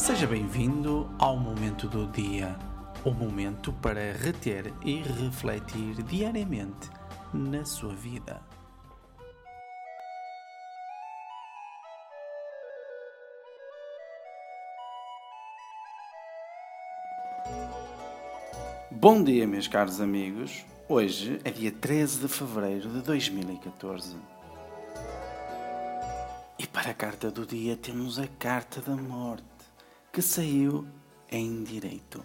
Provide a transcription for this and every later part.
Seja bem-vindo ao momento do dia, o momento para reter e refletir diariamente na sua vida. Bom dia, meus caros amigos. Hoje é dia 13 de fevereiro de 2014. E para a carta do dia temos a carta da morte, que saiu em direito.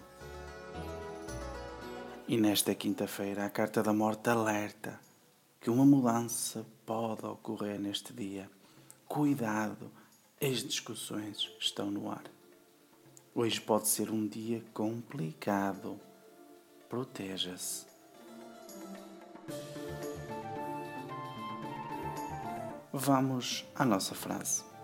E nesta quinta-feira a carta da morte alerta que uma mudança pode ocorrer neste dia. Cuidado, as discussões estão no ar. Hoje pode ser um dia complicado. Proteja-se. Vamos à nossa frase.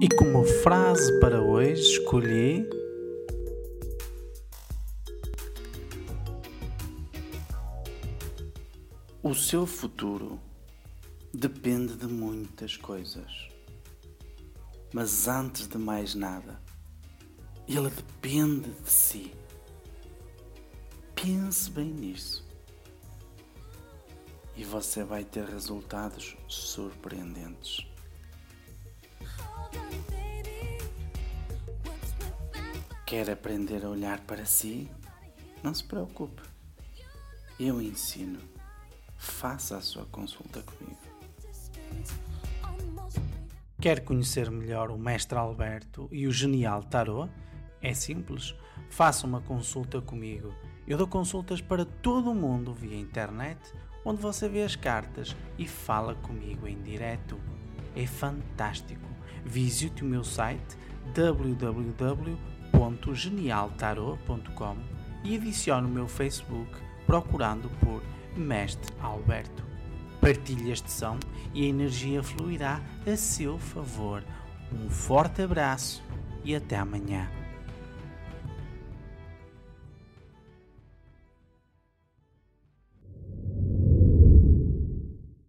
E como frase para hoje escolhi O seu futuro depende de muitas coisas. Mas antes de mais nada, ele depende de si. Pense bem nisso e você vai ter resultados surpreendentes. Quer aprender a olhar para si? Não se preocupe. Eu ensino. Faça a sua consulta comigo. Quer conhecer melhor o Mestre Alberto e o Genial Tarot? É simples. Faça uma consulta comigo. Eu dou consultas para todo o mundo via internet onde você vê as cartas e fala comigo em direto. É fantástico. Visite o meu site www.genialtarot.com e adicione o meu Facebook procurando por Mestre Alberto. Partilhe este som e a energia fluirá a seu favor. Um forte abraço e até amanhã.